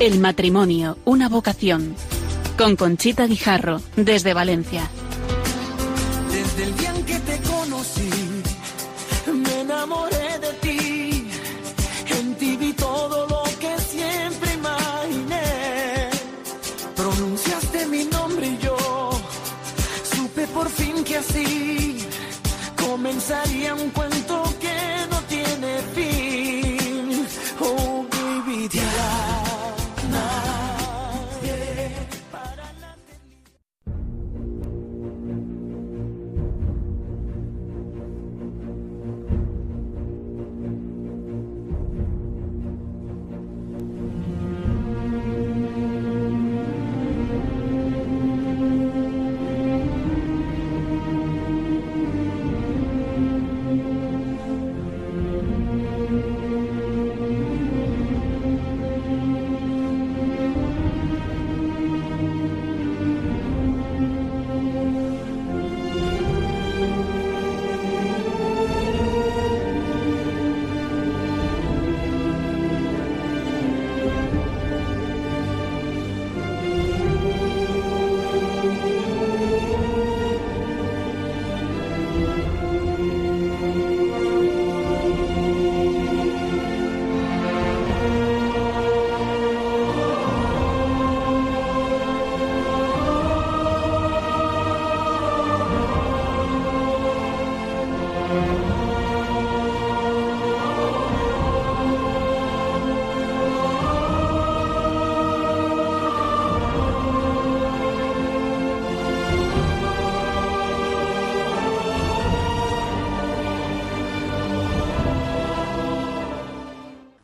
El matrimonio, una vocación. Con Conchita Guijarro, desde Valencia.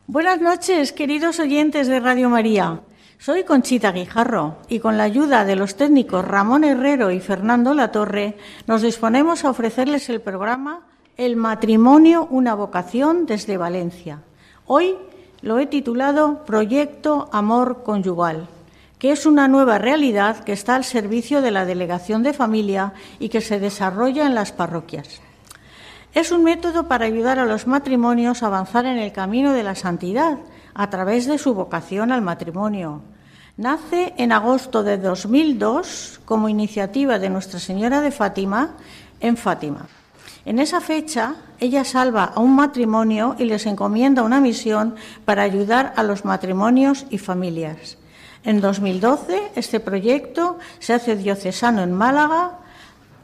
Buenas noches, queridos oyentes de Radio María. Soy Conchita Guijarro y con la ayuda de los técnicos Ramón Herrero y Fernando Latorre nos disponemos a ofrecerles el programa El matrimonio, una vocación desde Valencia. Hoy lo he titulado Proyecto Amor Conyugal, que es una nueva realidad que está al servicio de la Delegación de Familia y que se desarrolla en las parroquias. Es un método para ayudar a los matrimonios a avanzar en el camino de la santidad a través de su vocación al matrimonio. Nace en agosto de 2002 como iniciativa de Nuestra Señora de Fátima en Fátima. En esa fecha, ella salva a un matrimonio y les encomienda una misión para ayudar a los matrimonios y familias. En 2012, este proyecto se hace diocesano en Málaga,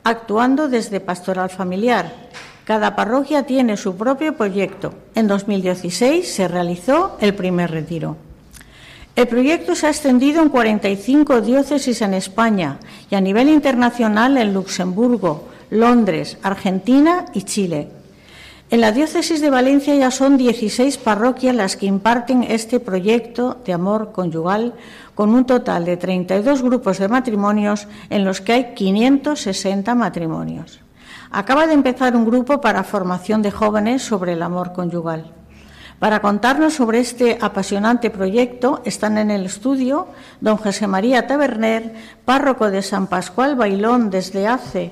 actuando desde Pastoral Familiar. Cada parroquia tiene su propio proyecto. En 2016 se realizó el primer retiro. El proyecto se ha extendido en 45 diócesis en España y a nivel internacional en Luxemburgo, Londres, Argentina y Chile. En la diócesis de Valencia ya son 16 parroquias las que imparten este proyecto de amor conyugal con un total de 32 grupos de matrimonios en los que hay 560 matrimonios. Acaba de empezar un grupo para formación de jóvenes sobre el amor conyugal. Para contarnos sobre este apasionante proyecto están en el estudio don José María Taberner, párroco de San Pascual Bailón desde hace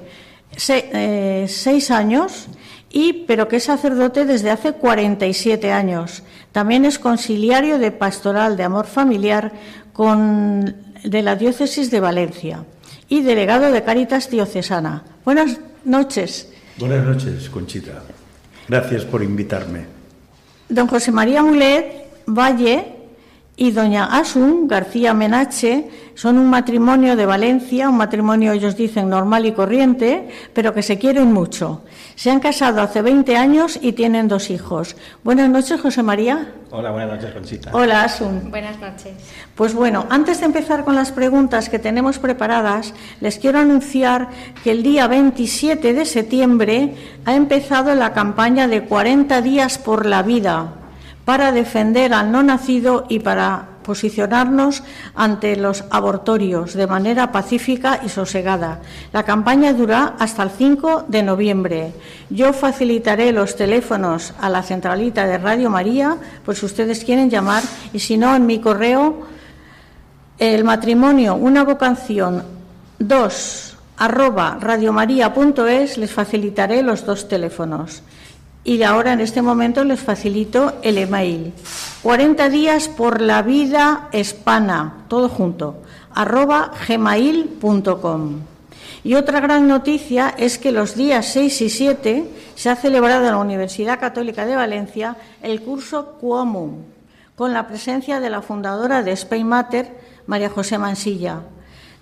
se, eh, seis años, y, pero que es sacerdote desde hace 47 años. También es conciliario de Pastoral de Amor Familiar con, de la Diócesis de Valencia y delegado de Cáritas Diocesana. Buenas noches. Buenas noches, Conchita. Gracias por invitarme. Don José María Mulet Valle y doña Asun García Menache son un matrimonio de Valencia, un matrimonio, ellos dicen, normal y corriente, pero que se quieren mucho. Se han casado hace 20 años y tienen dos hijos. Buenas noches, José María. Hola, buenas noches, Conchita. Hola, Asun. Buenas noches. Pues bueno, antes de empezar con las preguntas que tenemos preparadas, les quiero anunciar que el día 27 de septiembre ha empezado la campaña de 40 días por la vida para defender al no nacido y para posicionarnos ante los abortorios de manera pacífica y sosegada. La campaña dura hasta el 5 de noviembre. Yo facilitaré los teléfonos a la centralita de Radio María, pues si ustedes quieren llamar, y si no, en mi correo, el matrimonio, una vocación 2 arroba radiomaria.es, les facilitaré los dos teléfonos. Y ahora, en este momento, les facilito el email. 40 días por la vida hispana, todo junto, arroba gmail.com. Y otra gran noticia es que los días 6 y 7 se ha celebrado en la Universidad Católica de Valencia el curso Quomum, con la presencia de la fundadora de Spain Matter, María José Mansilla.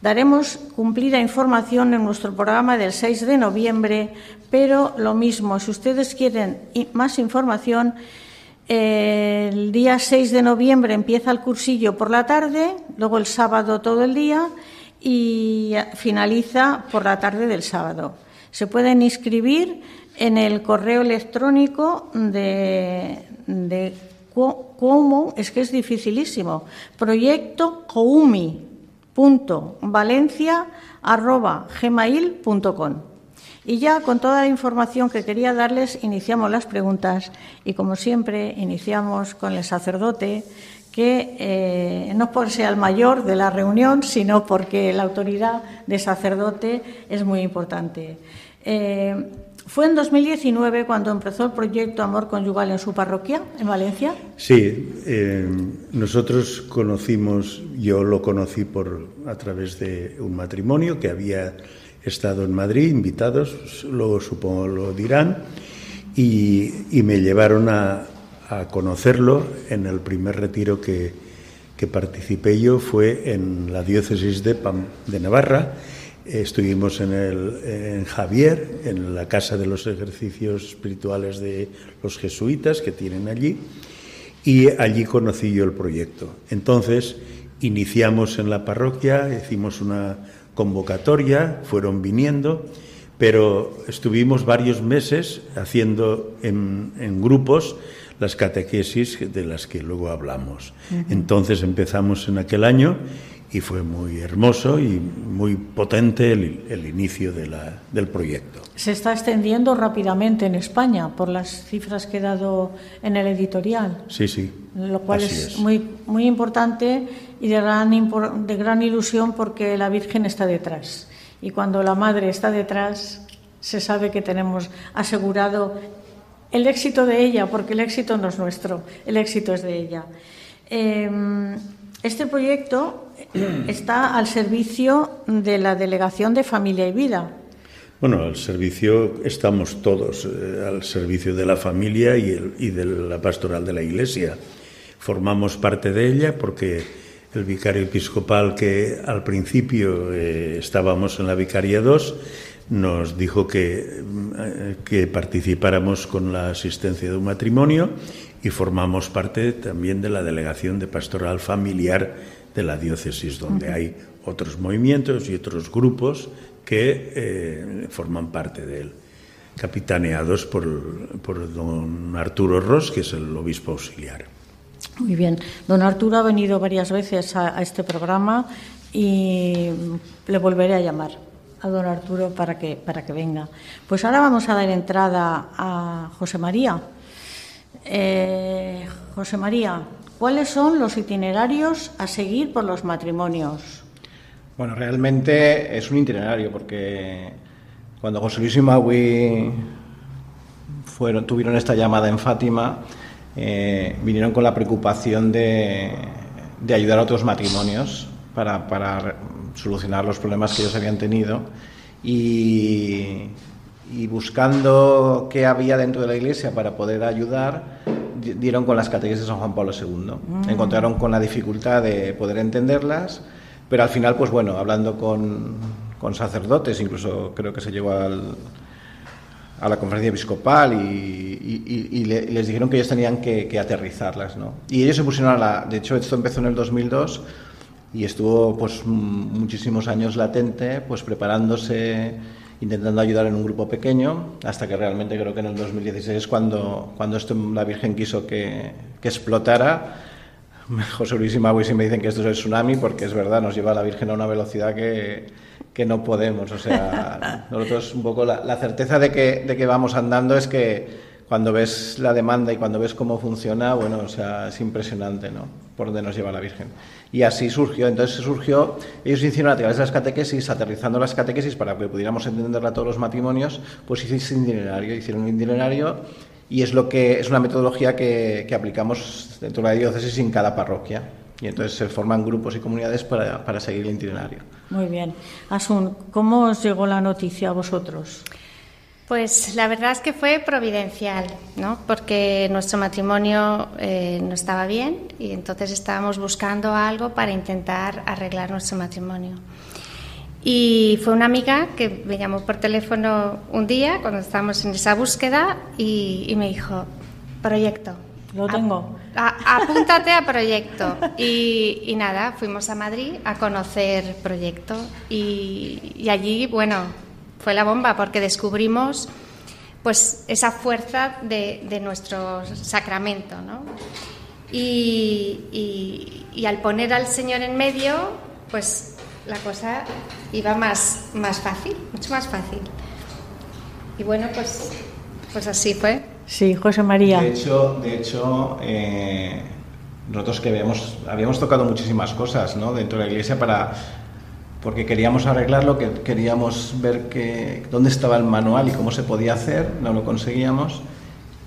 Daremos cumplida información en nuestro programa del 6 de noviembre, pero lo mismo, si ustedes quieren más información, el día 6 de noviembre empieza el cursillo por la tarde, luego el sábado todo el día y finaliza por la tarde del sábado. Se pueden inscribir en el correo electrónico de, de es que es dificilísimo, proyecto gmail.com Y ya con toda la información que quería darles, iniciamos las preguntas y, como siempre, iniciamos con el sacerdote que eh, no por ser el mayor de la reunión, sino porque la autoridad de sacerdote es muy importante. Eh, ¿Fue en 2019 cuando empezó el proyecto Amor Conyugal en su parroquia, en Valencia? Sí, eh, nosotros conocimos, yo lo conocí por, a través de un matrimonio que había estado en Madrid, invitados, luego supongo lo dirán, y me llevaron a, a conocerlo en el primer retiro que, que participé yo, fue en la diócesis de, de Navarra. Estuvimos en, el, en Javier, en la casa de los ejercicios espirituales de los jesuitas que tienen allí, y allí conocí yo el proyecto. Entonces iniciamos en la parroquia, hicimos una convocatoria, fueron viniendo, pero estuvimos varios meses haciendo en, en grupos las catequesis de las que luego hablamos. Entonces empezamos en aquel año y fue muy hermoso y muy potente el, inicio de la, del proyecto. Se está extendiendo rápidamente en España por las cifras que he dado en el editorial. Sí, sí. Lo cual es, Muy, muy importante y de gran, de gran ilusión porque la Virgen está detrás. Y cuando la Madre está detrás, se sabe que tenemos asegurado el éxito de ella, porque el éxito no es nuestro, el éxito es de ella. Em, este proyecto está al servicio de la Delegación de Familia y Vida. Bueno, al servicio estamos todos, eh, al servicio de la familia y, de la pastoral de la Iglesia. Formamos parte de ella porque el vicario episcopal que al principio eh, estábamos en la Vicaría 2 nos dijo que, que participáramos con la asistencia de un matrimonio y formamos parte también de la delegación de pastoral familiar de la diócesis, donde hay otros movimientos y otros grupos que eh, forman parte de él, capitaneados por, por don Arturo Ross, que es el obispo auxiliar. Muy bien. Don Arturo ha venido varias veces a este programa y le volveré a llamar a don Arturo para que, para que venga. Pues ahora vamos a dar entrada a José María. Eh, José María, ¿cuáles son los itinerarios a seguir por los matrimonios? Bueno, realmente es un itinerario porque cuando José Luis y Maui tuvieron esta llamada en Fátima, eh, vinieron con la preocupación de, de ayudar a otros matrimonios para, para solucionar los problemas que ellos habían tenido y, buscando qué había dentro de la iglesia para poder ayudar, dieron con las catequesis de San Juan Pablo II. Mm. Encontraron con la dificultad de poder entenderlas, pero al final, pues bueno, hablando con, con sacerdotes, incluso creo que se llegó al, a la conferencia episcopal y, les dijeron que ellos tenían que, que, aterrizarlas, ¿no? Y ellos se pusieron a la... De hecho, esto empezó en el 2002 y estuvo pues muchísimos años latente, pues preparándose, intentando ayudar en un grupo pequeño, hasta que realmente creo que en el 2016 cuando, cuando esto la Virgen quiso que, que explotara, José Luis y Maui sí me dicen que esto es el tsunami, porque es verdad, nos lleva la Virgen a una velocidad que, que no podemos. O sea, nosotros un poco la, la certeza de que, de que vamos andando es que cuando ves la demanda y cuando ves cómo funciona, bueno, o sea, es impresionante, ¿no? Por dónde nos lleva la Virgen. Y así surgió. Entonces surgió, ellos hicieron a través de las catequesis, aterrizando las catequesis para que pudiéramos entenderla a todos los matrimonios, pues hicieron un itinerario, hicieron un itinerario y es lo que es una metodología que, aplicamos dentro de la diócesis en cada parroquia. Y entonces se forman grupos y comunidades para, para seguir el itinerario. Muy bien. Asun, ¿cómo os llegó la noticia a vosotros? Pues la verdad es que fue providencial, ¿no? Porque nuestro matrimonio eh, no estaba bien y entonces estábamos buscando algo para intentar arreglar nuestro matrimonio. Y fue una amiga que me llamó por teléfono un día cuando estábamos en esa búsqueda y, y me dijo, proyecto. Lo tengo. A- a- apúntate a proyecto. Y, y nada, fuimos a Madrid a conocer proyecto. Y, y allí, bueno, fue la bomba porque descubrimos pues esa fuerza de, de nuestro sacramento, ¿no? Y, y- y al poner al Señor en medio, pues la cosa iba más, más fácil, mucho más fácil. Y bueno, pues, pues así fue. Sí, José María. De hecho, de hecho eh, nosotros que habíamos, habíamos tocado muchísimas cosas ¿no? dentro de la iglesia para porque queríamos arreglarlo, que queríamos ver que, dónde estaba el manual y cómo se podía hacer, no lo conseguíamos.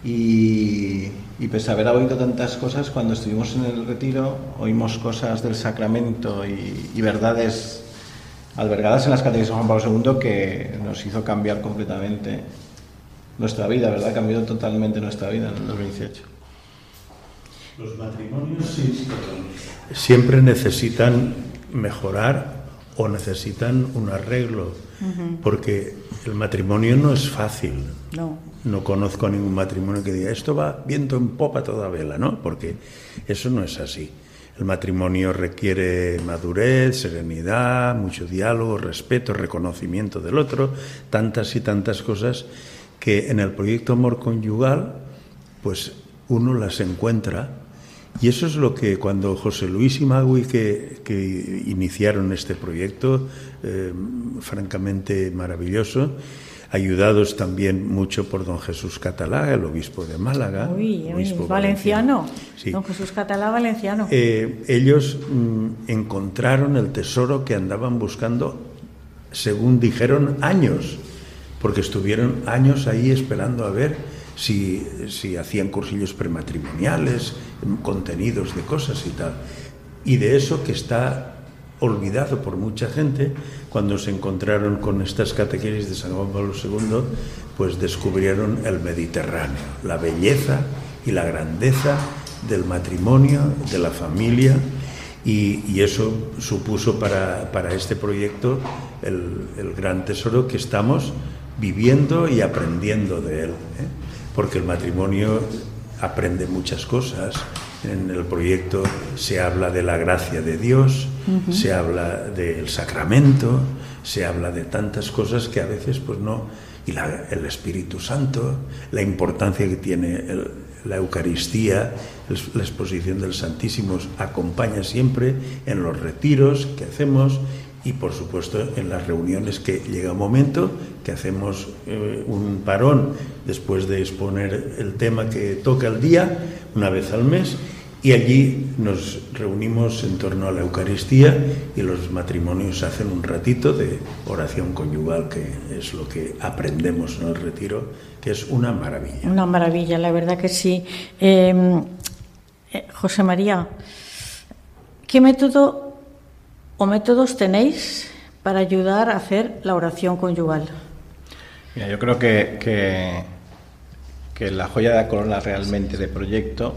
Y, y pese a haber oído tantas cosas, cuando estuvimos en el retiro, oímos cosas del sacramento y, y verdades albergadas en las catequesis de Juan Pablo II que nos hizo cambiar completamente nuestra vida, ¿verdad? Cambió totalmente nuestra vida en el 2018. Los matrimonios sí, siempre necesitan mejorar o necesitan un arreglo, porque el matrimonio no es fácil. No. No conozco ningún matrimonio que diga esto va viento en popa toda vela, ¿no? Porque eso no es así. El matrimonio requiere madurez, serenidad, mucho diálogo, respeto, reconocimiento del otro, tantas y tantas cosas que en el proyecto Amor Conyugal, pues uno las encuentra. Y eso es lo que cuando José Luis y Magui que, que iniciaron este proyecto, eh, francamente maravilloso, ayudados también mucho por don Jesús Catalá, el obispo de Málaga. Uy, uy, obispo valenciano. Sí. Don Jesús Catalá, valenciano. Eh, ellos mm, encontraron el tesoro que andaban buscando, según dijeron, años, porque estuvieron años ahí esperando a ver si, si hacían cursillos prematrimoniales, contenidos de cosas y tal. Y de eso que está olvidado por mucha gente, cuando se encontraron con estas catequesis de San Juan Pablo II, pues descubrieron el Mediterráneo, la belleza y la grandeza del matrimonio, de la familia, y, y eso supuso para, para este proyecto el, el, gran tesoro que estamos viviendo y aprendiendo de él, ¿eh? Porque el matrimonio aprende muchas cosas. En el proyecto se habla de la gracia de Dios, uh -huh. se habla del sacramento, se habla de tantas cosas que a veces pues no y la, el Espíritu Santo, la importancia que tiene el, la Eucaristía, la exposición del Santísimo acompaña siempre en los retiros que hacemos y por supuesto en las reuniones que llega un momento que hacemos eh, un parón después de exponer el tema que toca el día, una vez al mes, y allí nos reunimos en torno a la Eucaristía y los matrimonios hacen un ratito de oración conyugal, que es lo que aprendemos en el retiro, que es una maravilla. Una maravilla, la verdad que sí. Eh, eh, José María, ¿qué método o métodos tenéis para ayudar a hacer la oración conyugal? Mira, yo creo que, que, que la joya de la corona realmente de proyecto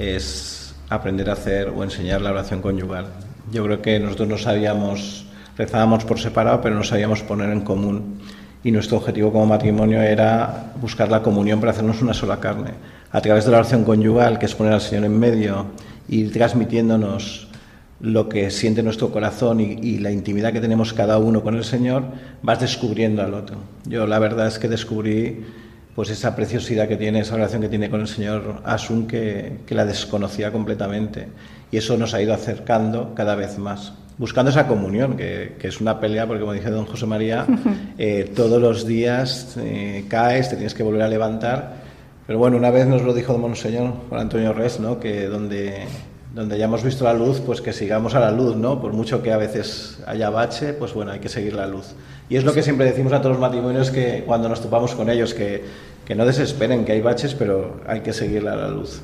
es aprender a hacer o enseñar la oración conyugal. Yo creo que nosotros no sabíamos, rezábamos por separado, pero no sabíamos poner en común. Y nuestro objetivo como matrimonio era buscar la comunión para hacernos una sola carne. A través de la oración conyugal, que es poner al Señor en medio, ir transmitiéndonos lo que siente nuestro corazón y, y, la intimidad que tenemos cada uno con el Señor, vas descubriendo al otro. Yo la verdad es que descubrí pues esa preciosidad que tiene, esa relación que tiene con el Señor Asun que, que, la desconocía completamente. Y eso nos ha ido acercando cada vez más, buscando esa comunión, que, que es una pelea, porque como dice don José María, eh, todos los días eh, caes, te tienes que volver a levantar. Pero bueno, una vez nos lo dijo don Monseñor Juan Antonio Res, ¿no? que donde donde ya hemos visto la luz, pues que sigamos a la luz, ¿no? Por mucho que a veces haya bache, pues bueno, hay que seguir la luz. Y es lo que siempre decimos a todos los matrimonios que cuando nos topamos con ellos, que, que no desesperen, que hay baches, pero hay que seguir a la luz.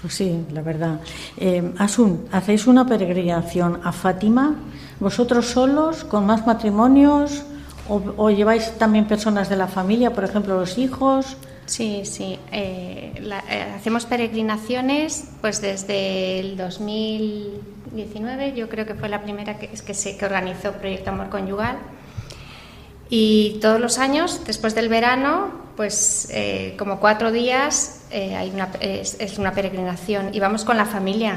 Pues sí, la verdad. Eh, Asun, ¿hacéis una peregrinación a Fátima? ¿Vosotros solos, con más matrimonios? ¿O, o lleváis también personas de la familia, por ejemplo, los hijos? Sí, sí. Eh, la- eh, hacemos peregrinaciones pues desde el 2019, yo creo que fue la primera que, que se que organizó Proyecto Amor Conyugal. Y todos los años, después del verano, pues eh, como cuatro días hay una, es, es una peregrinación y vamos con la familia.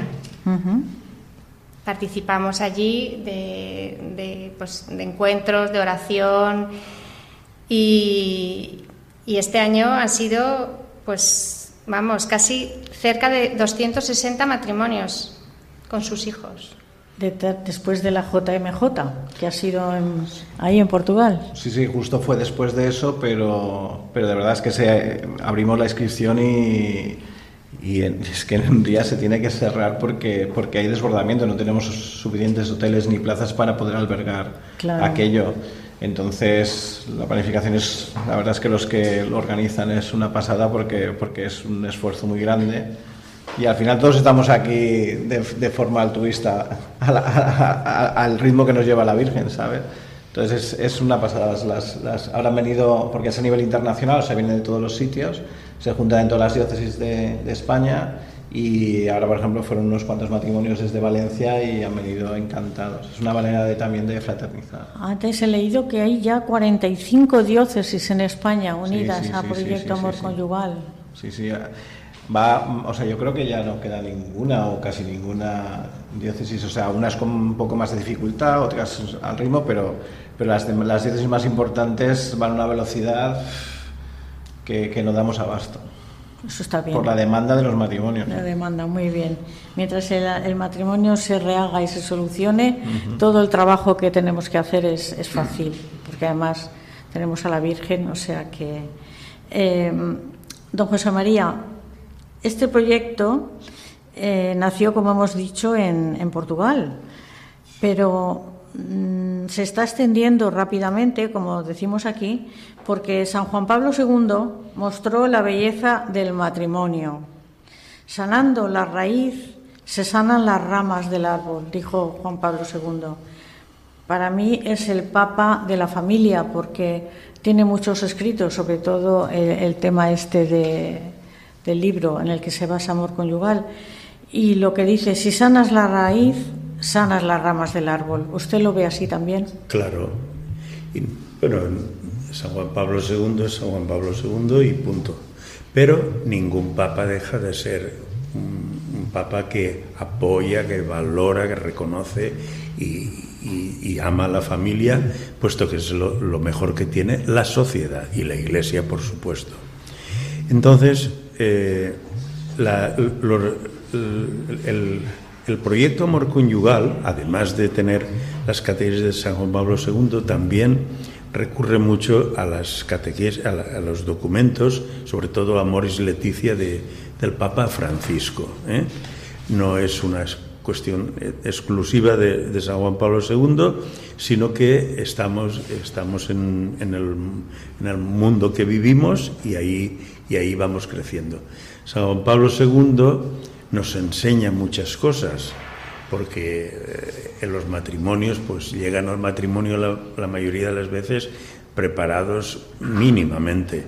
Participamos allí de, de, pues, de encuentros, de oración y, y este año han sido, pues, vamos, casi cerca de 260 matrimonios con sus hijos. De- de- después de la JMJ, que ha sido en- ahí en Portugal. Sí, sí, justo fue después de eso, pero, pero de verdad es que se, abrimos la inscripción y, y en- es que en un día se tiene que cerrar porque, porque hay desbordamiento, no tenemos suficientes hoteles ni plazas para poder albergar Claro. aquello. Entonces, la planificación es, la verdad es que los que lo organizan es una pasada porque, porque es un esfuerzo muy grande. Y al final todos estamos aquí de, de forma altruista a la- a- a- al ritmo que nos lleva la Virgen, ¿sabes? Entonces es, es una pasada. Las, las, ahora han venido, porque es a nivel internacional, o sea, vienen de todos los sitios, se juntan en todas las diócesis de, de España y ahora, por ejemplo, fueron unos cuantos matrimonios desde Valencia y han venido encantados. Es una manera de, también de fraternizar. Antes he leído que hay ya 45 diócesis en España unidas sí, a sí, Proyecto sí, sí, Amor. Conyugal. Sí, sí. Va, o sea, yo creo que ya no queda ninguna o casi ninguna diócesis, o sea, unas con un poco más de dificultad, otras al ritmo, pero, pero las, las diócesis más importantes van a una velocidad que, que no damos abasto Eso está bien. por la demanda de los matrimonios. La demanda, muy bien. Mientras el, el matrimonio se rehaga y se solucione, todo el trabajo que tenemos que hacer es, es fácil, porque además tenemos a la Virgen, o sea que... eh, don José María, este proyecto eh, nació, como hemos dicho, en, en Portugal, pero se está extendiendo rápidamente, como decimos aquí, porque San Juan Pablo II mostró la belleza del matrimonio. Sanando la raíz, se sanan las ramas del árbol, dijo Juan Pablo II. Para mí es el papa de la familia porque tiene muchos escritos, sobre todo el, tema este de- del libro en el que se basa Amor Conyugal. Y lo que dice, si sanas la raíz, sanas las ramas del árbol. ¿Usted lo ve así también? Claro. Bueno, San Juan Pablo II es San Juan Pablo II y punto. Pero ningún papa deja de ser un, papa que apoya, que valora, que reconoce y, ama a la familia, puesto que es lo, mejor que tiene la sociedad y la Iglesia, por supuesto. Entonces, eh, el proyecto Amor Conyugal, además de tener las catequesis de San Juan Pablo II, también recurre mucho a las catequesis, a, a los documentos, sobre todo Amoris Leticia de, del Papa Francisco. ¿eh? No es una cuestión exclusiva de, de San Juan Pablo II, sino que estamos, estamos en, en el, en el mundo que vivimos y ahí, y ahí vamos creciendo. San Juan Pablo II nos enseña muchas cosas, porque eh, en los matrimonios, pues llegan al matrimonio la, la mayoría de las veces preparados mínimamente,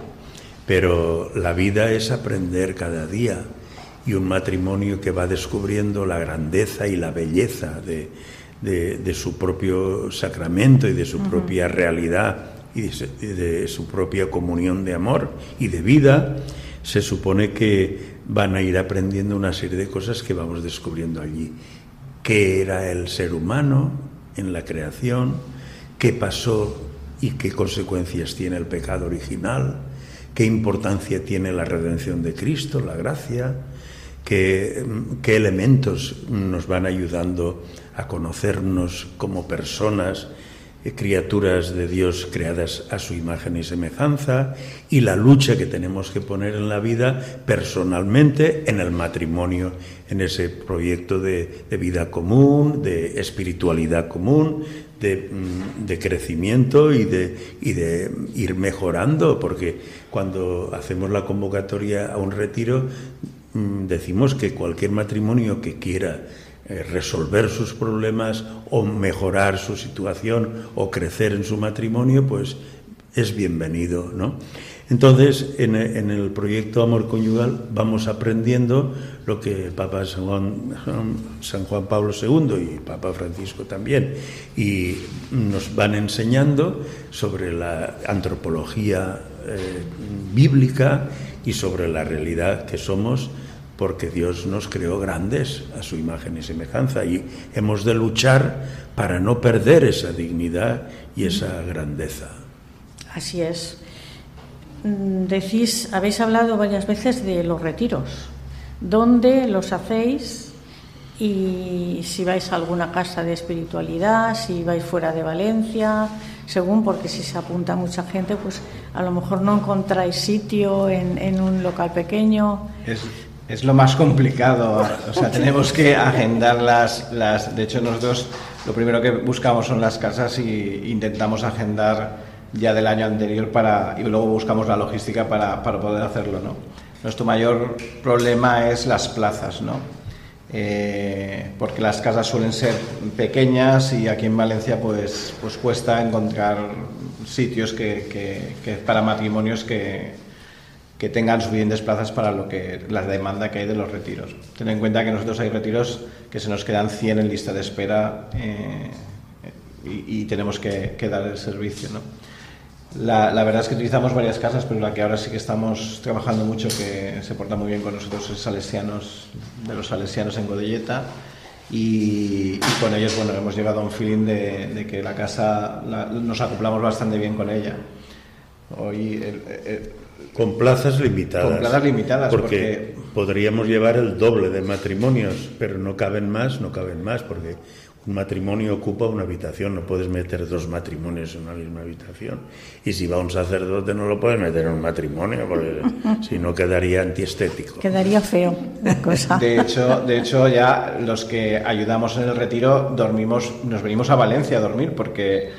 pero la vida es aprender cada día y un matrimonio que va descubriendo la grandeza y la belleza de, de- de su propio sacramento y de su propia realidad y de, se- y de su propia comunión de amor y de vida, se supone que van a ir aprendiendo una serie de cosas que vamos descubriendo allí. ¿Qué era el ser humano en la creación? ¿Qué pasó y qué consecuencias tiene el pecado original? ¿Qué importancia tiene la redención de Cristo, la gracia? ¿Qué, qué elementos nos van ayudando a conocernos como personas criaturas de Dios creadas a su imagen y semejanza y la lucha que tenemos que poner en la vida personalmente, en el matrimonio, en ese proyecto de, vida común, de espiritualidad común, de, mm, crecimiento y de, ir mejorando, porque cuando hacemos la convocatoria a un retiro, mm, decimos que cualquier matrimonio que quiera eh, resolver sus problemas o mejorar su situación o crecer en su matrimonio, pues es bienvenido, ¿no? Entonces, en, el proyecto Amor Conyugal vamos aprendiendo lo que Papa San Juan, Pablo II y Papa Francisco también, y nos van enseñando sobre la antropología eh, bíblica y sobre la realidad que somos porque Dios nos creó grandes a su imagen y semejanza y hemos de luchar para no perder esa dignidad y esa grandeza. Así es. Mm, decís, habéis hablado varias veces de los retiros. ¿Dónde los hacéis? Y si vais a alguna casa de espiritualidad, si vais fuera de Valencia, según, porque si se apunta mucha gente, pues a lo mejor no encontráis sitio en, en un local pequeño. Es, es lo más complicado. O sea, tenemos que agendar las, las. De hecho, nosotros lo primero que buscamos son las casas y intentamos agendar ya del año anterior para y luego buscamos la logística para, para poder hacerlo, ¿no? Nuestro mayor problema es las plazas, ¿no? Eh, porque las casas suelen ser pequeñas y aquí en Valencia pues, pues cuesta encontrar sitios que, que para matrimonios que, que tengan suficientes plazas para lo que la demanda que hay de los retiros. Ten en cuenta que nosotros hay retiros que se nos quedan 100 en lista de espera eh, y, tenemos que, dar el servicio. ¿no? La, verdad es que utilizamos varias casas, pero la que ahora sí que estamos trabajando mucho, que se porta muy bien con nosotros, es Salesianos, de los Salesianos en Godelleta. Y, con ellos bueno, hemos llegado a un feeling de, que la casa nos acoplamos bastante bien con ella. Hoy el, con plazas limitadas. Con plazas limitadas. Porque, podríamos llevar el doble de matrimonios, pero no caben más, no caben más, porque un matrimonio ocupa una habitación, no puedes meter dos matrimonios en una misma habitación. Y si va un sacerdote no lo puedes meter en un matrimonio, porque si no quedaría antiestético. Quedaría feo la cosa. De hecho, de hecho, ya los que ayudamos en el retiro dormimos, nos venimos a Valencia a dormir, porque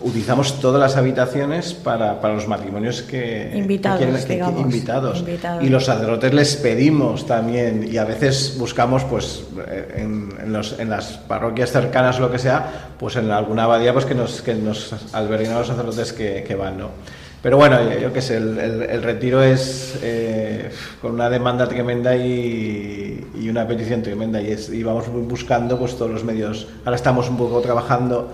utilizamos todas las habitaciones para, para los matrimonios que invitados, que, invitados. y los sacerdotes les pedimos también y a veces buscamos pues en, en, los, en las parroquias cercanas o lo que sea pues en alguna abadía pues que nos que nos alberguen a los sacerdotes que, que van no pero bueno yo, qué sé el, el, retiro es eh, con una demanda tremenda y, y una petición tremenda. Y, es, y vamos buscando pues todos los medios. Ahora estamos un poco trabajando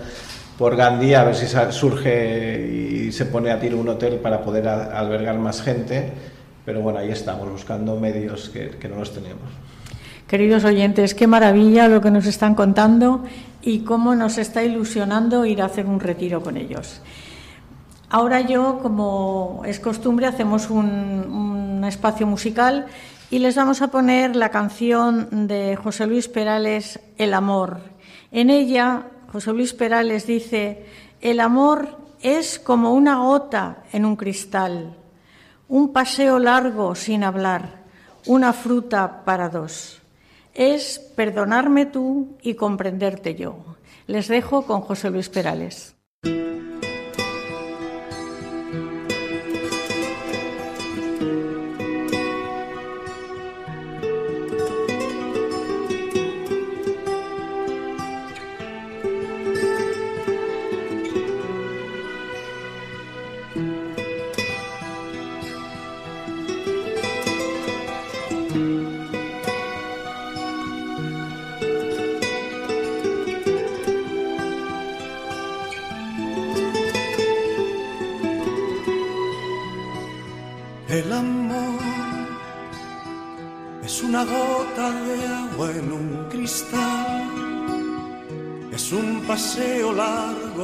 por Gandía a ver si surge y se pone a tiro un hotel para poder albergar más gente. Pero bueno, ahí estamos, buscando medios que, no los tenemos. Queridos oyentes, qué maravilla lo que nos están contando y cómo nos está ilusionando ir a hacer un retiro con ellos. Ahora yo, como es costumbre, hacemos un, un espacio musical y les vamos a poner la canción de José Luis Perales, El amor. En ella José Luis Perales dice, el amor es como una gota en un cristal, un paseo largo sin hablar, una fruta para dos. Es perdonarme tú y comprenderte yo. Les dejo con José Luis Perales.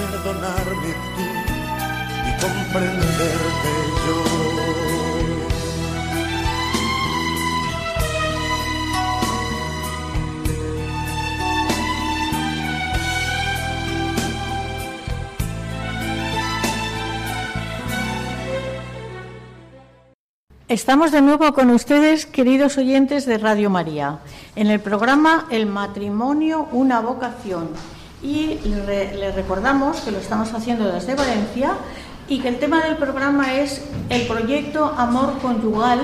perdonarme tú y comprenderte yo. Estamos de nuevo con ustedes, queridos oyentes de Radio María, en el programa El matrimonio, una vocación. Y les recordamos que lo estamos haciendo desde Valencia y que el tema del programa es el proyecto Amor Conyugal,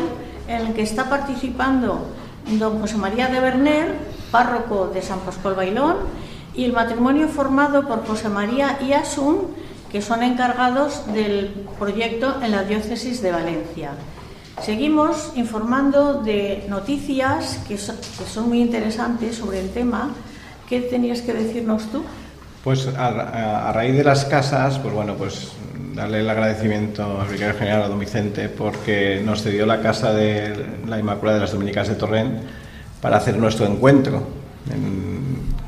en el que está participando don José María de Berner, párroco de San Pascual Bailón, y el matrimonio formado por José María y Asun, que son encargados del proyecto en la diócesis de Valencia. Seguimos informando de noticias que, son muy interesantes sobre el tema. ¿Qué tenías que decirnos tú? Pues a, raíz de las casas, pues bueno, pues darle el agradecimiento al vicario general, a don Vicente, porque nos cedió la casa de la Inmaculada de las Dominicas de Torrent para hacer nuestro encuentro,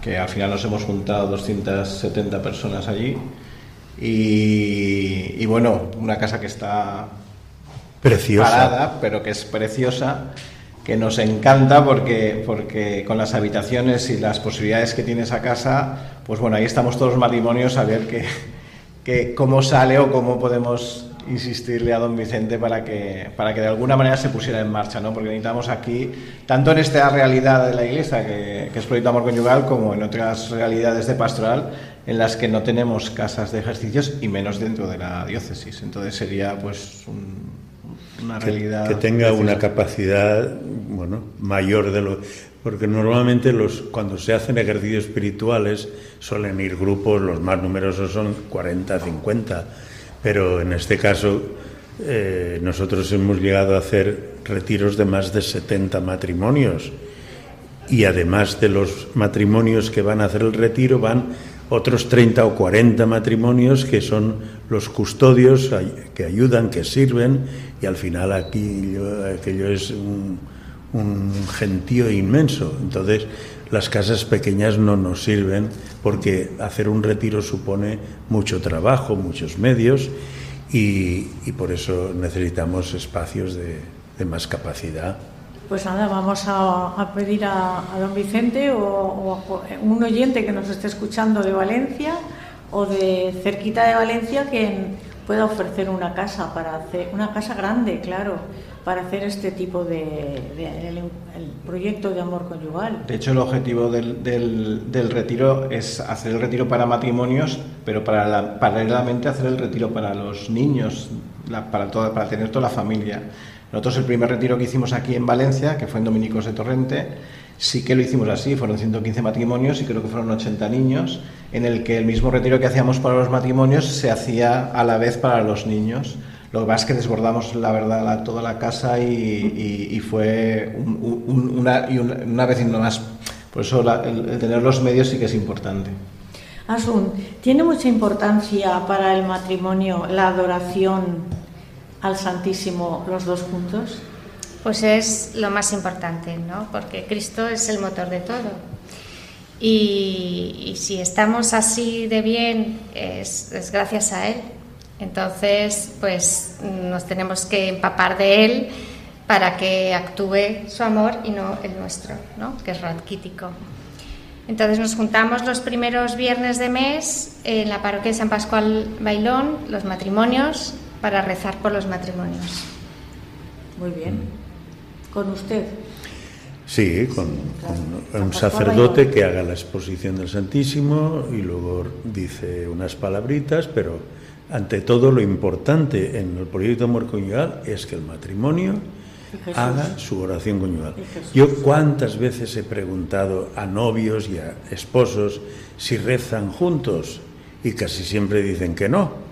que al final nos hemos juntado 270 personas allí. y bueno, una casa que está preciosa. parada, pero que es preciosa, que nos encanta porque, porque con las habitaciones y las posibilidades que tiene esa casa, pues bueno, ahí estamos todos los matrimonios a ver que, que cómo sale o cómo podemos insistirle a don Vicente para que, para que de alguna manera se pusiera en marcha, ¿no? porque necesitamos aquí, tanto en esta realidad de la iglesia, que, que es Proyecto Amor Conyugal, como en otras realidades de pastoral, en las que no tenemos casas de ejercicios y menos dentro de la diócesis. Entonces sería pues un, que, tenga una capacidad bueno, mayor de lo... Porque normalmente los, cuando se hacen ejercicios espirituales suelen ir grupos, los más numerosos son 40, 50, pero en este caso eh, nosotros hemos llegado a hacer retiros de más de 70 matrimonios y además de los matrimonios que van a hacer el retiro van otros 30 o 40 matrimonios que son los custodios que ayudan, que sirven, y al final aquí aquello es un, gentío inmenso. Entonces, las casas pequeñas no nos sirven porque hacer un retiro supone mucho trabajo, muchos medios, y, por eso necesitamos espacios de más capacidad. Pues nada, vamos a, pedir a, don Vicente o, a un oyente que nos esté escuchando de Valencia o de cerquita de Valencia que pueda ofrecer una casa para hacer una casa grande, claro, para hacer este tipo de, el, proyecto de amor conyugal. De hecho, el objetivo del, del, retiro es hacer el retiro para matrimonios, pero para paralelamente hacer el retiro para los niños, para para tener toda la familia. Nosotros el primer retiro que hicimos aquí en Valencia, que fue en Dominicos de Torrente, sí que lo hicimos así, fueron 115 matrimonios y creo que fueron 80 niños, en el que el mismo retiro que hacíamos para los matrimonios se hacía a la vez para los niños. Lo que pasa es que desbordamos, la verdad, toda la casa y, fue una, y una, vez y no más. Por eso el, tener los medios sí que es importante. Asun, ¿tiene mucha importancia para el matrimonio la adoración al Santísimo los dos juntos? Pues es lo más importante, ¿no? Porque Cristo es el motor de todo. Y, si estamos así de bien, es, gracias a Él. Entonces, pues nos tenemos que empapar de Él para que actúe su amor y no el nuestro, ¿no? que es raquítico. Entonces nos juntamos los primeros viernes de mes en la parroquia de San Pascual Bailón, los matrimonios, para rezar por los matrimonios. Muy bien. ¿Con usted? Sí, con, un sacerdote que haga la exposición del Santísimo y luego dice unas palabritas, pero ante todo lo importante en el proyecto amor conyugal es que el matrimonio haga su oración conyugal. Yo cuántas veces he preguntado a novios y a esposos si rezan juntos y casi siempre dicen que no,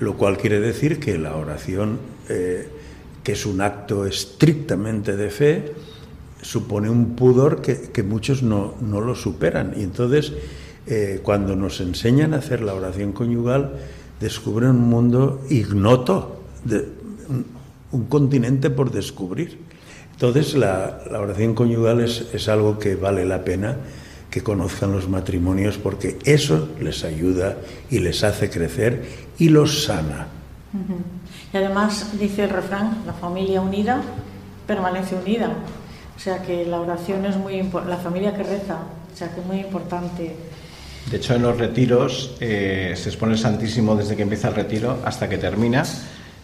lo cual quiere decir que la oración, eh, que es un acto estrictamente de fe, supone un pudor que, muchos no, lo superan. Y entonces, eh, cuando nos enseñan a hacer la oración conyugal, descubren un mundo ignoto, un, continente por descubrir. Entonces, la, oración conyugal es, es, algo que vale la pena que conozcan los matrimonios porque eso les ayuda y les hace crecer y los sana. Y además dice el refrán, la familia unida permanece unida. O sea que la oración es muy importante, la familia que reza, o sea que es muy importante. De hecho, en los retiros eh, se expone el Santísimo desde que empieza el retiro hasta que termina,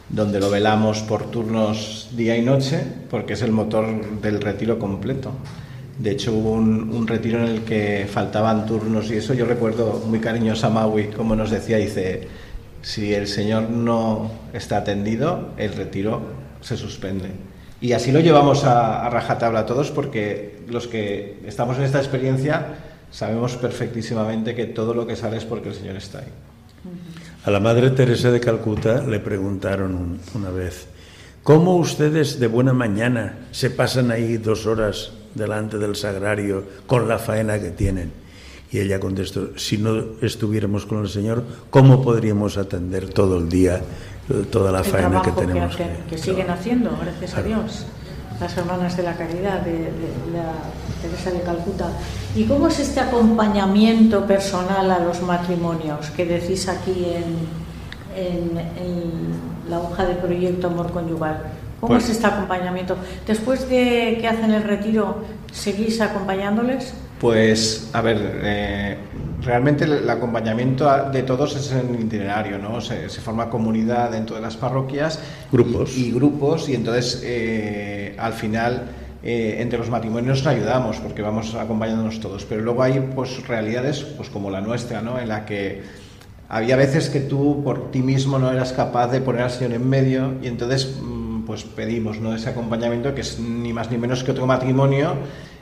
donde lo velamos por turnos día y noche, porque es el motor del retiro completo. De hecho, hubo un, retiro en el que faltaban turnos y eso yo recuerdo muy cariñoso a Maui, como nos decía, dice, si el Señor no está atendido, el retiro se suspende. Y así lo llevamos a, rajatabla todos porque los que estamos en esta experiencia sabemos perfectísimamente que todo lo que sale es porque el Señor está ahí. A la Madre Teresa de Calcuta le preguntaron una vez, ¿cómo ustedes de buena mañana se pasan ahí dos horas delante del sagrario con la faena que tienen? Y ella contestó, si no estuviéramos con el Señor, ¿cómo podríamos atender todo el día toda la faena que tenemos que, que, siguen haciendo, gracias a Dios, las hermanas de la caridad de, la Teresa de Calcuta. ¿Y cómo es este acompañamiento personal a los matrimonios que decís aquí en, en, la hoja de proyecto Amor Conyugal? ¿Cómo pues es este acompañamiento? Después de que hacen el retiro, ¿seguís acompañándoles? Pues, a ver, eh, realmente el acompañamiento de todos es en itinerario, ¿no? Se, forma comunidad dentro de las parroquias. Grupos. Y, grupos, y entonces eh, al final eh, entre los matrimonios nos ayudamos porque vamos acompañándonos todos. Pero luego hay pues realidades pues como la nuestra, ¿no? En la que había veces que tú por ti mismo no eras capaz de poner al Señor en medio y entonces mm, pues pedimos ¿no? ese acompañamiento que es ni más ni menos que otro matrimonio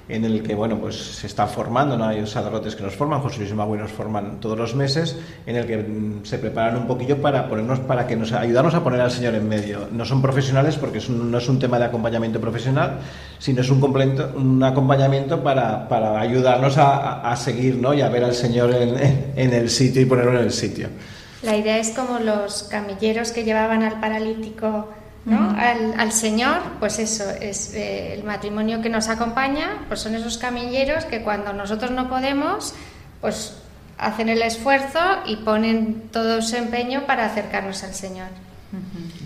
en el que bueno pues se está formando, ¿no? hay sacerdotes que nos forman, José Luis Magui nos forman todos los meses, en el que mm, se preparan un poquillo para ponernos, para que nos ayudarnos a poner al Señor en medio. No son profesionales porque no es un tema de acompañamiento profesional, sino es un, completo, un acompañamiento para, para ayudarnos a, a, seguir ¿no? y a ver al Señor en, en el sitio y ponerlo en el sitio. La idea es como los camilleros que llevaban al paralítico ¿no? al, Señor, pues eso, es eh, el matrimonio que nos acompaña, pues son esos camilleros que cuando nosotros no podemos, pues hacen el esfuerzo y ponen todo su empeño para acercarnos al Señor.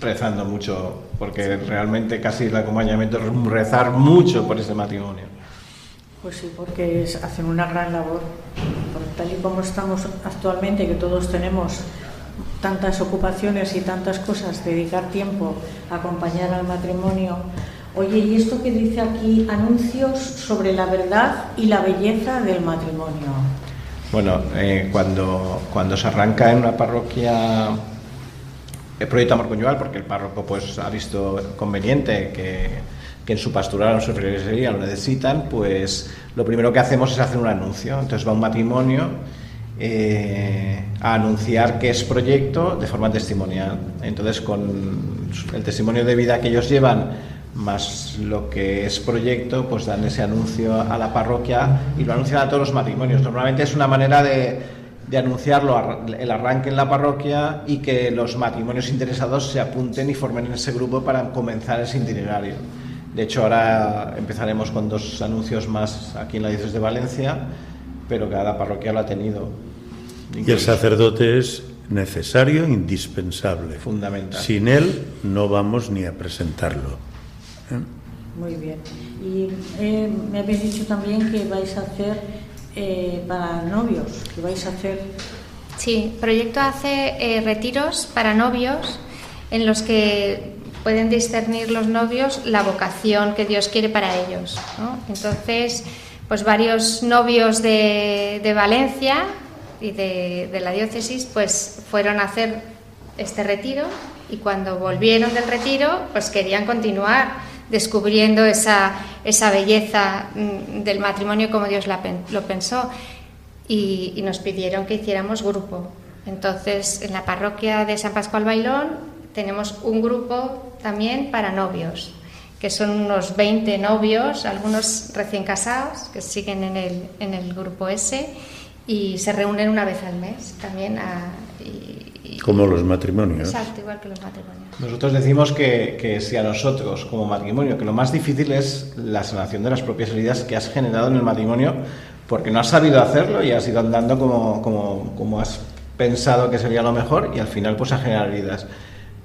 Rezando mucho, porque realmente casi el acompañamiento es rezar mucho por ese matrimonio. Pues sí, porque hacen una gran labor. tal y como estamos actualmente, que todos tenemos tantas ocupaciones y tantas cosas, dedicar tiempo a acompañar al matrimonio. Oye, ¿y esto que dice aquí? Anuncios sobre la verdad y la belleza del matrimonio. Bueno, eh, cuando, cuando se arranca en una parroquia el proyecto Amor Conyugal, porque el párroco pues, ha visto conveniente que, que en su pastoral o en su feligresía lo necesitan, pues lo primero que hacemos es hacer un anuncio. Entonces va un matrimonio eh, a anunciar que es proyecto de forma testimonial. Entonces, con el testimonio de vida que ellos llevan, más lo que es proyecto, pues dan ese anuncio a la parroquia y lo anuncian a todos los matrimonios. Normalmente es una manera de, de anunciarlo, el arranque en la parroquia y que los matrimonios interesados se apunten y formen en ese grupo para comenzar ese itinerario. De hecho, ahora empezaremos con dos anuncios más aquí en la diócesis de Valencia, pero cada parroquia lo ha tenido. Y el sacerdote es necesario, indispensable. Fundamental. Sin él no vamos ni a presentarlo. ¿Eh? Muy bien. Y eh, me habéis dicho también que vais a hacer eh, para novios, que vais a hacer... Sí, el proyecto hace retiros para novios en los que pueden discernir los novios la vocación que Dios quiere para ellos. Entonces, pues varios novios de, de Valencia y de, la diócesis, pues fueron a hacer este retiro y cuando volvieron del retiro, pues querían continuar descubriendo esa, esa belleza mm, del matrimonio como Dios lo pensó y, nos pidieron que hiciéramos grupo. Entonces, en la parroquia de San Pascual Bailón tenemos un grupo también para novios, que son unos 20 novios, algunos recién casados, que siguen en el, en el grupo ese, y se reúnen una vez al mes también. A, como los matrimonios. Exacto, igual que los matrimonios. Nosotros decimos que, que si a nosotros, como matrimonio, que lo más difícil es la sanación de las propias heridas que has generado en el matrimonio, porque no has sabido hacerlo y has ido andando como, como, como has pensado que sería lo mejor y al final pues a generar heridas.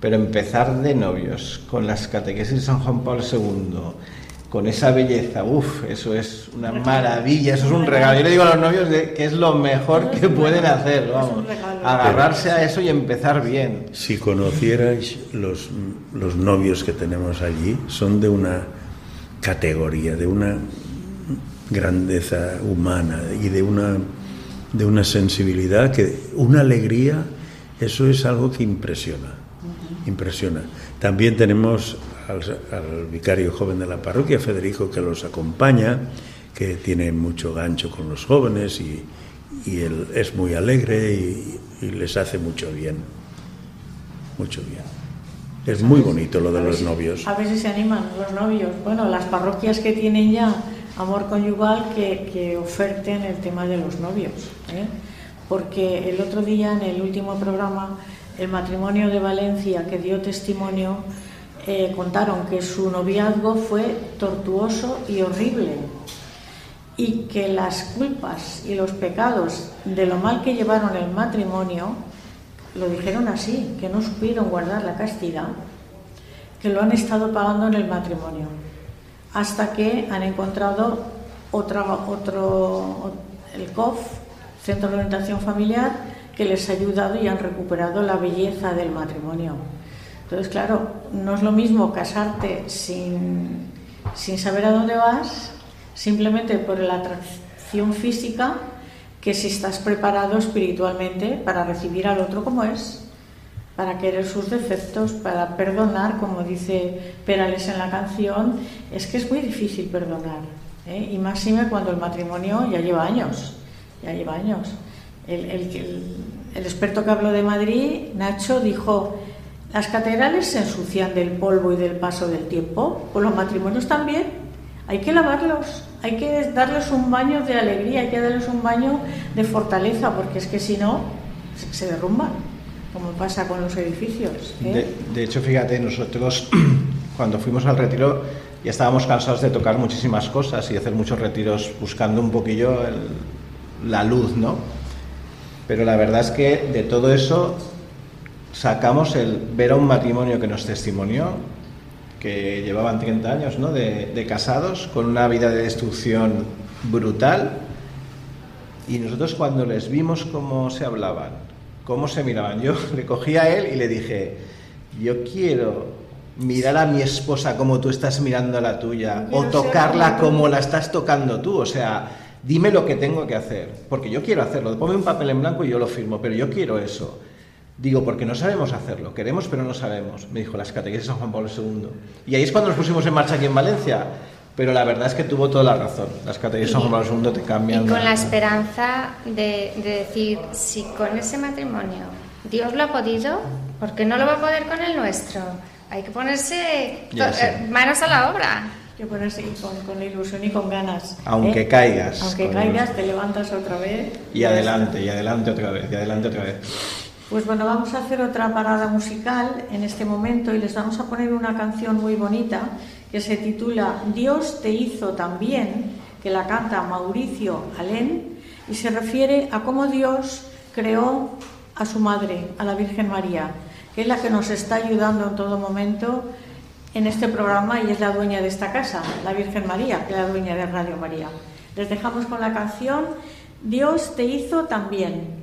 Pero empezar de novios, con las catequesis de San Juan Pablo II, con esa belleza, uff, eso es una maravilla, eso es un regalo. Yo le digo a los novios que es lo mejor que pueden hacer, vamos, agarrarse a eso y empezar bien. Si conocierais los, los novios que tenemos allí, son de una categoría, de una grandeza humana y de una, de una sensibilidad, que una alegría, eso es algo que impresiona impresiona. También tenemos al, vicario joven de la parroquia, Federico, que los acompaña, que tiene mucho gancho con los jóvenes y, él es muy alegre y, les hace mucho bien. Mucho bien. Es muy bonito lo de los novios. A veces se animan los novios. Bueno, las parroquias que tienen ya amor conyugal que, que oferten el tema de los novios. ¿eh? Porque el otro día, en el último programa, el matrimonio de Valencia que dio testimonio eh, contaron que su noviazgo fue tortuoso y horrible y que las culpas y los pecados de lo mal que llevaron el matrimonio lo dijeron así, que no supieron guardar la castidad, que lo han estado pagando en el matrimonio, hasta que han encontrado otro, el COF, Centro de Orientación Familiar, que les ha ayudado y han recuperado la belleza del matrimonio. Entonces, claro, no es lo mismo casarte sin, sin saber a dónde vas, simplemente por la atracción física, que si estás preparado espiritualmente para recibir al otro como es, para querer sus defectos, para perdonar, como dice Perales en la canción, es que es muy difícil perdonar. ¿eh? Y máxime cuando el matrimonio ya lleva años, ya lleva años. El, el, experto que habló de Madrid, Nacho, dijo, las catedrales se ensucian del polvo y del paso del tiempo, pues los matrimonios también. Hay que lavarlos, hay que darles un baño de alegría, hay que darles un baño de fortaleza, porque es que si no, se, derrumban, como pasa con los edificios. ¿eh? De, hecho, fíjate, nosotros cuando fuimos al retiro ya estábamos cansados de tocar muchísimas cosas y hacer muchos retiros buscando un poquillo la luz, ¿no? Pero la verdad es que de todo eso sacamos el ver a un matrimonio que nos testimonió, que llevaban 30 años ¿no? de, casados, con una vida de destrucción brutal. Y nosotros cuando les vimos cómo se hablaban, cómo se miraban, yo le cogí a él y le dije, yo quiero mirar a mi esposa como tú estás mirando a la tuya, o tocarla como la estás tocando tú, o sea, dime lo que tengo que hacer, porque yo quiero hacerlo, ponme un papel en blanco y yo lo firmo, pero yo quiero eso. Digo, porque no sabemos hacerlo, queremos pero no sabemos, me dijo las catequesis de San Juan Pablo II. Y ahí es cuando nos pusimos en marcha aquí en Valencia. Pero la verdad es que tuvo toda la razón. Las catequesis de San Juan Pablo II te cambian. Y con la esperanza de, decir, si con ese matrimonio Dios lo ha podido, ¿por qué no lo va a poder con el nuestro? Hay que ponerse eh, manos a la obra que ponerse con, con ilusión y con ganas. Aunque ¿eh? caigas. Aunque caigas, te levantas otra vez. Y, adelante, y adelante otra vez, y adelante otra vez. Pues bueno, vamos a hacer otra parada musical en este momento y les vamos a poner una canción muy bonita que se titula Dios te hizo también, que la canta Mauricio Alén y se refiere a cómo Dios creó a su madre, a la Virgen María, que es la que nos está ayudando en todo momento en este programa y es la dueña de esta casa, la Virgen María, que es la dueña de Radio María. Les dejamos con la canción Dios te hizo también.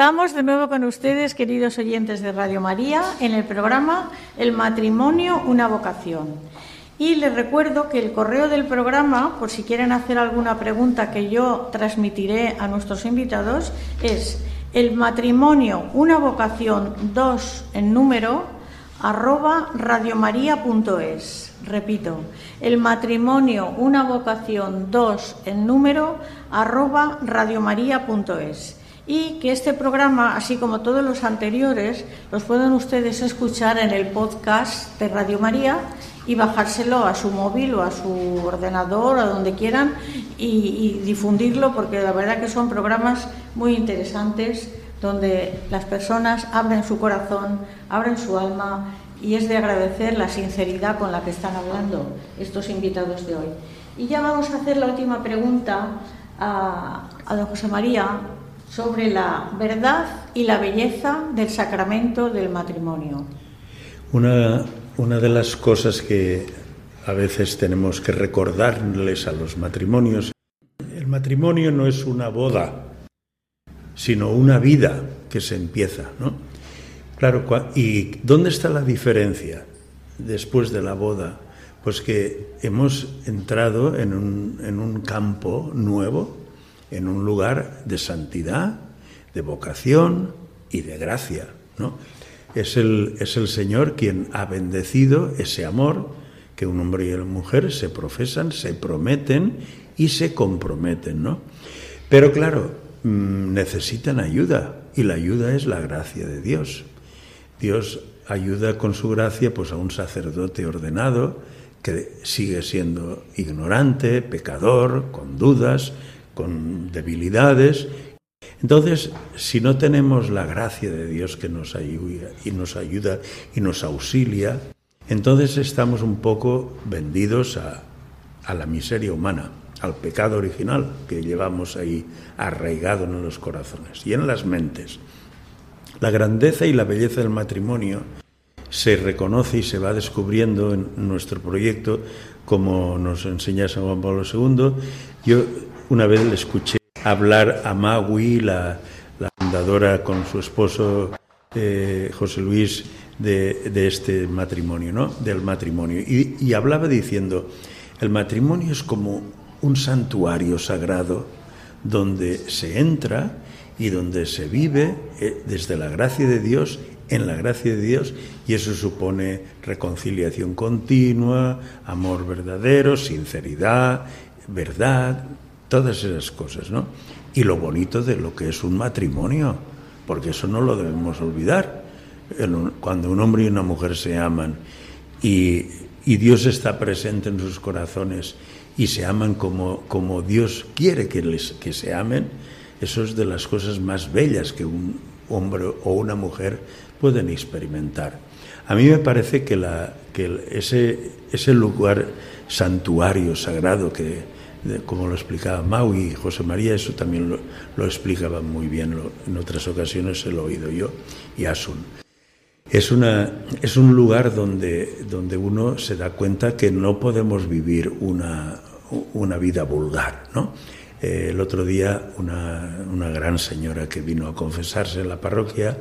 Estamos de nuevo con ustedes, queridos oyentes de Radio María, en el programa El matrimonio, una vocación. Y les recuerdo que el correo del programa, por si quieren hacer alguna pregunta que yo transmitiré a nuestros invitados, es el matrimonio, una vocación 2 en número, arroba radiomaria.es. Repito, el matrimonio, una vocación 2 en número, arroba radiomaria.es y que este programa, así como todos los anteriores, los pueden ustedes escuchar en el podcast de Radio María y bajárselo a su móvil o a su ordenador a donde quieran y, y difundirlo porque la verdad que son programas muy interesantes donde las personas abren su corazón, abren su alma y es de agradecer la sinceridad con la que están hablando estos invitados de hoy. Y ya vamos a hacer la última pregunta a, a don José María sobre la verdad y la belleza del sacramento del matrimonio. Una, una de las cosas que a veces tenemos que recordarles a los matrimonios, el matrimonio no es una boda, sino una vida que se empieza, ¿no? Claro, ¿y dónde está la diferencia después de la boda? Pues que hemos entrado en un, en un campo nuevo, en un lugar de santidad, de vocación y de gracia, ¿no? Es el, es el Señor quien ha bendecido ese amor que un hombre y una mujer se profesan, se prometen y se comprometen, ¿no? Pero claro, mm, necesitan ayuda y la ayuda es la gracia de Dios. Dios ayuda con su gracia pues a un sacerdote ordenado que sigue siendo ignorante, pecador, con dudas, con debilidades. Entonces, si no tenemos la gracia de Dios que nos ayuda y nos ayuda y nos auxilia, entonces estamos un poco vendidos a, la miseria humana, al pecado original que llevamos ahí arraigado en los corazones y en las mentes. La grandeza y la belleza del matrimonio se reconoce y se va descubriendo en nuestro proyecto, como nos enseña San Juan Pablo II. Yo una vez le escuché hablar a Magui, la, fundadora con su esposo eh, José Luis, de, este matrimonio, ¿no? Del matrimonio. Y, y hablaba diciendo, el matrimonio es como un santuario sagrado donde se entra y donde se vive eh, desde la gracia de Dios, en la gracia de Dios, y eso supone reconciliación continua, amor verdadero, sinceridad, verdad, todas esas cosas, ¿no? Y lo bonito de lo que es un matrimonio, porque eso no lo debemos olvidar. Cuando un hombre y una mujer se aman y, y Dios está presente en sus corazones y se aman como, como Dios quiere que, les, que se amen, eso es de las cosas más bellas que un hombre o una mujer pueden experimentar. A mí me parece que, la, que ese, ese lugar santuario sagrado que, como lo explicaba Maui y José María, eso también lo, lo explicaba muy bien, lo, en otras ocasiones se lo he oído yo y Asun. Es, una, es un lugar donde, donde uno se da cuenta que no podemos vivir una, una vida vulgar, ¿no? Eh, el otro día una, una gran señora que vino a confesarse en la parroquia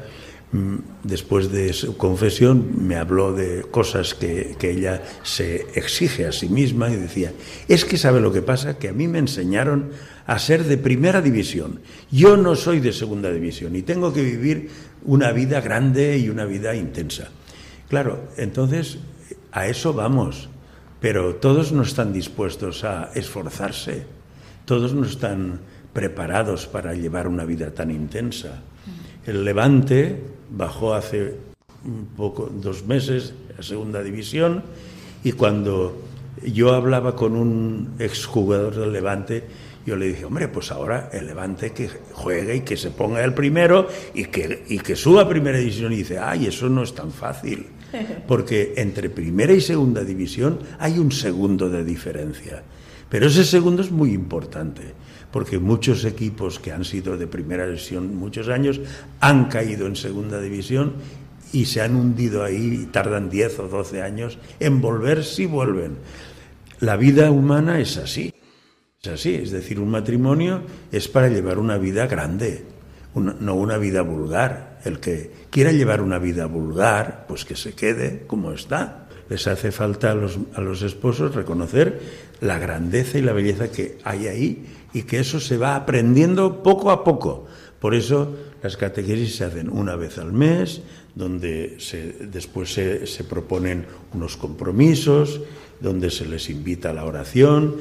después de su confesión, me habló de cosas que, que, ella se exige a sí misma y decía, es que sabe lo que pasa, que a mí me enseñaron a ser de primera división. Yo no soy de segunda división y tengo que vivir una vida grande y una vida intensa. Claro, entonces a eso vamos, pero todos no están dispuestos a esforzarse, todos no están preparados para llevar una vida tan intensa. El Levante bajó hace un poco, dos meses a segunda división y cuando yo hablaba con un exjugador del Levante, yo le dije, hombre, pues ahora el Levante que juegue y que se ponga el primero y que, y que suba a primera división. Y dice, ay, eso no es tan fácil, porque entre primera y segunda división hay un segundo de diferencia. Pero ese segundo es muy importante porque muchos equipos que han sido de primera división muchos años han caído en segunda división y se han hundido ahí y tardan 10 o 12 años en volver si vuelven. La vida humana es así. Es así, es decir, un matrimonio es para llevar una vida grande, no una vida vulgar. El que quiera llevar una vida vulgar, pues que se quede como está. Les hace falta a los, a los esposos reconocer la grandeza y la belleza que hay ahí y que eso se va aprendiendo poco a poco. Por eso las catequesis se hacen una vez al mes, donde se, después se, proponen unos compromisos, donde se les invita a la oración,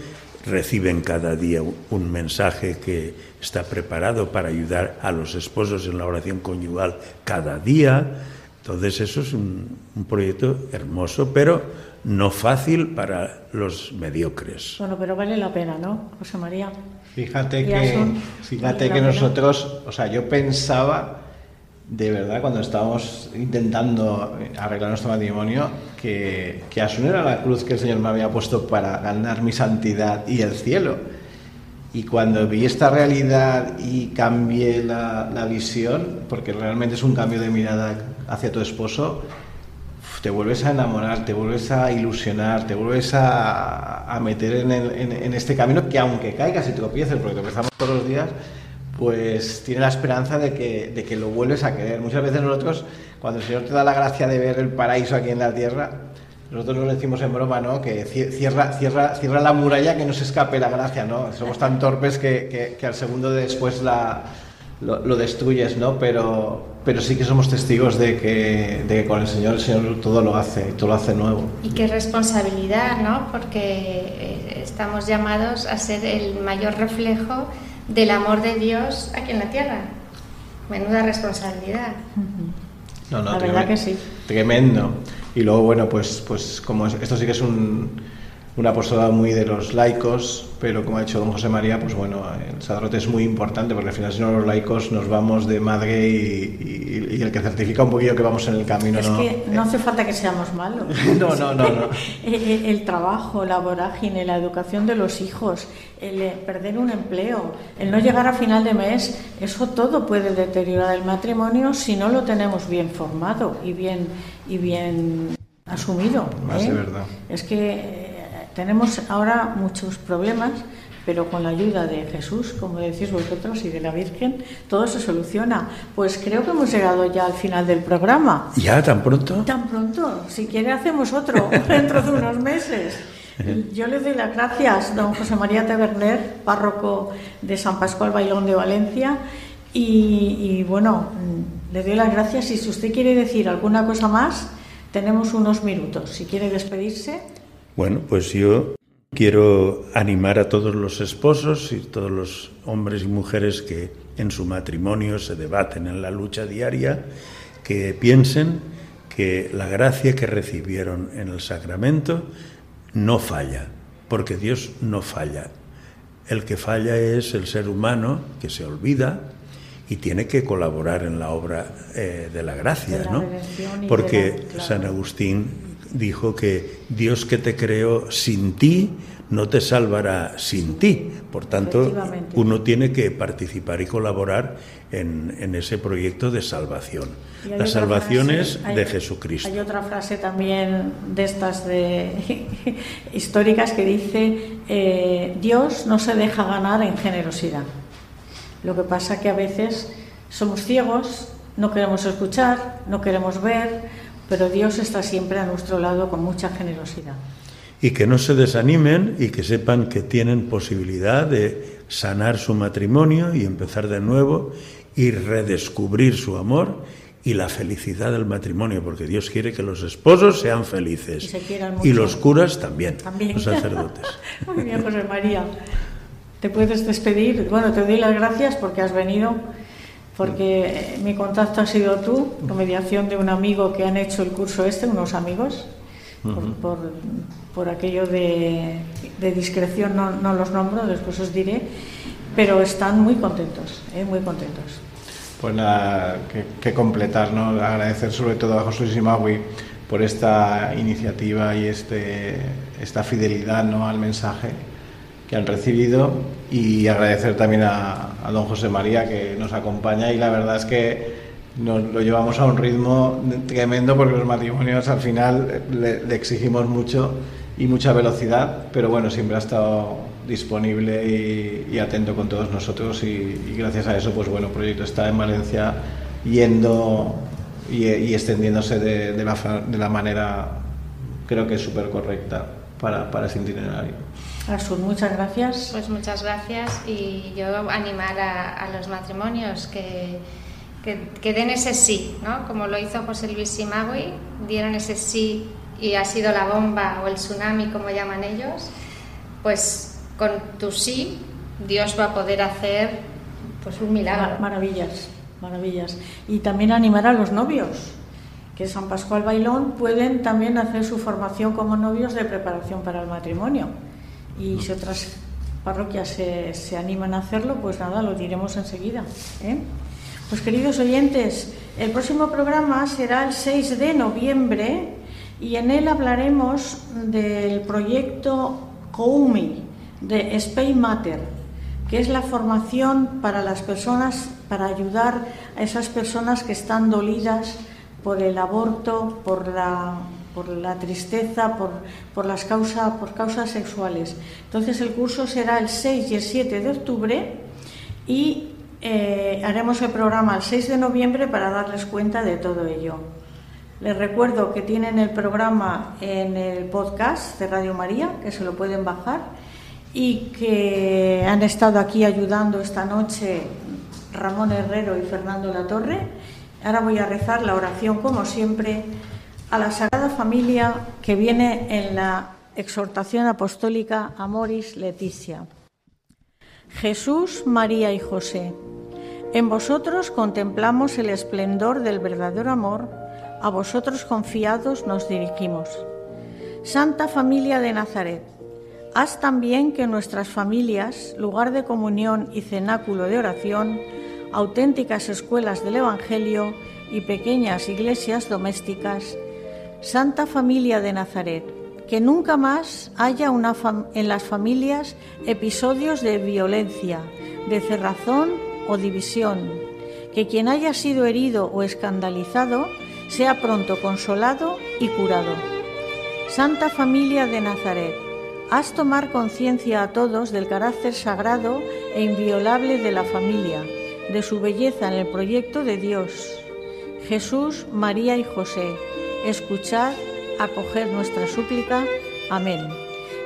reciben cada día un mensaje que está preparado para ayudar a los esposos en la oración conyugal cada día. Entonces eso es un proyecto hermoso, pero no fácil para los mediocres. Bueno, pero vale la pena, ¿no, José María? Fíjate que, fíjate que nosotros, o sea, yo pensaba de verdad cuando estábamos intentando arreglar nuestro matrimonio que, que Asun era la cruz que el Señor me había puesto para ganar mi santidad y el cielo. Y cuando vi esta realidad y cambié la, la visión, porque realmente es un cambio de mirada hacia tu esposo, te vuelves a enamorar, te vuelves a ilusionar, te vuelves a, a meter en, el, en, en, este camino que aunque caigas y tropieces, porque tropezamos todos los días, pues tiene la esperanza de que, de que lo vuelves a querer. Muchas veces nosotros, cuando el Señor te da la gracia de ver el paraíso aquí en la tierra, nosotros nos decimos en broma, ¿no? Que cierra, cierra, cierra la muralla que no se escape la gracia, ¿no? Somos tan torpes que, que, que al segundo de después la, lo, lo, destruyes, ¿no? Pero, pero sí que somos testigos de que, de que con el Señor, el Señor todo lo hace, todo lo hace nuevo. Y qué responsabilidad, ¿no? Porque eh, estamos llamados a ser el mayor reflejo del amor de Dios aquí en la tierra. Menuda responsabilidad. No, no, la verdad que sí. Tremendo. Y luego, bueno, pues, pues como es, esto sí que es un, una apostolado muy de los laicos, pero como ha dicho don José María, pues bueno, el sacerdote es muy importante porque al final si no los laicos nos vamos de madre y, y, y el que certifica un poquillo que vamos en el camino. Es no, que no hace falta que seamos malos. no, no, no, no. el, el trabajo, la vorágine, la educación de los hijos, el perder un empleo, el no llegar a final de mes, eso todo puede deteriorar el matrimonio si no lo tenemos bien formado y bien, y bien asumido. Más ¿eh? de verdad. Es que tenemos ahora muchos problemas, pero con la ayuda de Jesús, como decís vosotros, y de la Virgen, todo se soluciona. Pues creo que hemos llegado ya al final del programa. ¿Ya tan pronto? Tan pronto. Si quiere hacemos otro dentro de unos meses. Yo le doy las gracias, don José María Taberner, párroco de San Pascual Bailón de Valencia. Y, y, bueno, le doy las gracias. Y si usted quiere decir alguna cosa más, tenemos unos minutos. Si quiere despedirse. Bueno, pues yo quiero animar a todos los esposos y todos los hombres y mujeres que en su matrimonio se debaten en la lucha diaria, que piensen que la gracia que recibieron en el sacramento no falla, porque Dios no falla. El que falla es el ser humano que se olvida y tiene que colaborar en la obra eh, de la gracia, De la ¿no? Porque de la- claro. San Agustín dijo que Dios que te creó sin ti no te salvará sin ti. Por tanto, uno tiene que participar y colaborar en, en ese proyecto de salvación. La salvación frase- es hay- de Jesucristo. Hay otra frase también de estas de históricas que dice eh, Dios no se deja ganar en generosidad. Lo que pasa que a veces somos ciegos, no queremos escuchar, no queremos ver, pero Dios está siempre a nuestro lado con mucha generosidad. y que no se desanimen y que sepan que tienen posibilidad de sanar su matrimonio y empezar de nuevo y redescubrir su amor y la felicidad del matrimonio, porque Dios quiere que los esposos sean felices Y se los curas también, También. los sacerdotes. Muy bien, José María. Te puedes despedir. Bueno, te doy las gracias porque has venido, porque eh, mi contacto ha sido tú, por mediación de un amigo que han hecho el curso este, unos amigos, por, por- por aquello de, de discreción no, no los nombro, después os diré, pero están muy contentos, eh, muy contentos. Pues nada, que, que completar, ¿no? Agradecer sobre todo a José Luis Imagui por esta iniciativa y este, esta fidelidad ¿no? al mensaje que han recibido y agradecer también a, a don José María que nos acompaña y la verdad es que nos lo llevamos a un ritmo tremendo porque los matrimonios al final le, le exigimos mucho y mucha velocidad, pero bueno, siempre ha estado disponible y, y atento con todos nosotros y, y gracias a eso, pues bueno, el proyecto está en Valencia yendo y, y extendiéndose de, de la, de la manera, creo que súper correcta para, para ese itinerario. Asun, muchas gracias. Pues muchas gracias y yo animar a, a los matrimonios que, que, que den ese sí, ¿no? Como lo hizo José Luis Simagui, dieron ese sí y ha sido la bomba o el tsunami, como llaman ellos, pues con tu sí Dios va a poder hacer pues un milagro. Mar- Maravillas, maravillas. Y también animar a los novios, que San Pascual Bailón pueden también hacer su formación como novios de preparación para el matrimonio. Y si otras parroquias se, se animan a hacerlo, pues nada, lo diremos enseguida. ¿eh? Pues queridos oyentes, el próximo programa será el 6 de noviembre y en él hablaremos del proyecto COUMI de Spain Matter, que es la formación para las personas, para ayudar a esas personas que están dolidas por el aborto, por la, por la tristeza, por, por las causas, por causas sexuales. Entonces el curso será el 6 y el 7 de octubre y eh, haremos el programa el 6 de noviembre para darles cuenta de todo ello. Les recuerdo que tienen el programa en el podcast de Radio María, que se lo pueden bajar, y que han estado aquí ayudando esta noche Ramón Herrero y Fernando Latorre. Ahora voy a rezar la oración, como siempre, a la Sagrada Familia que viene en la exhortación apostólica Amoris Leticia. Jesús, María y José, en vosotros contemplamos el esplendor del verdadero amor, a vosotros confiados nos dirigimos. Santa Familia de Nazaret, haz también que nuestras familias, lugar de comunión y cenáculo de oración, auténticas escuelas del Evangelio y pequeñas iglesias domésticas, Santa Familia de Nazaret, que nunca más haya una en las familias episodios de violencia, de cerrazón o división, que quien haya sido herido o escandalizado sea pronto consolado y curado. Santa Familia de Nazaret, haz tomar conciencia a todos del carácter sagrado e inviolable de la familia, de su belleza en el proyecto de Dios. Jesús, María y José, escuchad, acoged nuestra súplica. Amén.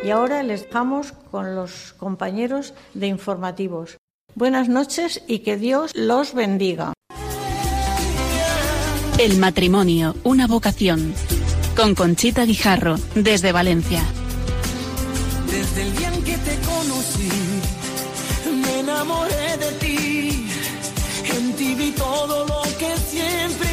Y ahora les dejamos con los compañeros de informativos. Buenas noches y que Dios los bendiga. El matrimonio, una vocación. Con Conchita Guijarro, desde Valencia. Desde el día en que te conocí, me enamoré de ti. En ti vi todo lo que siempre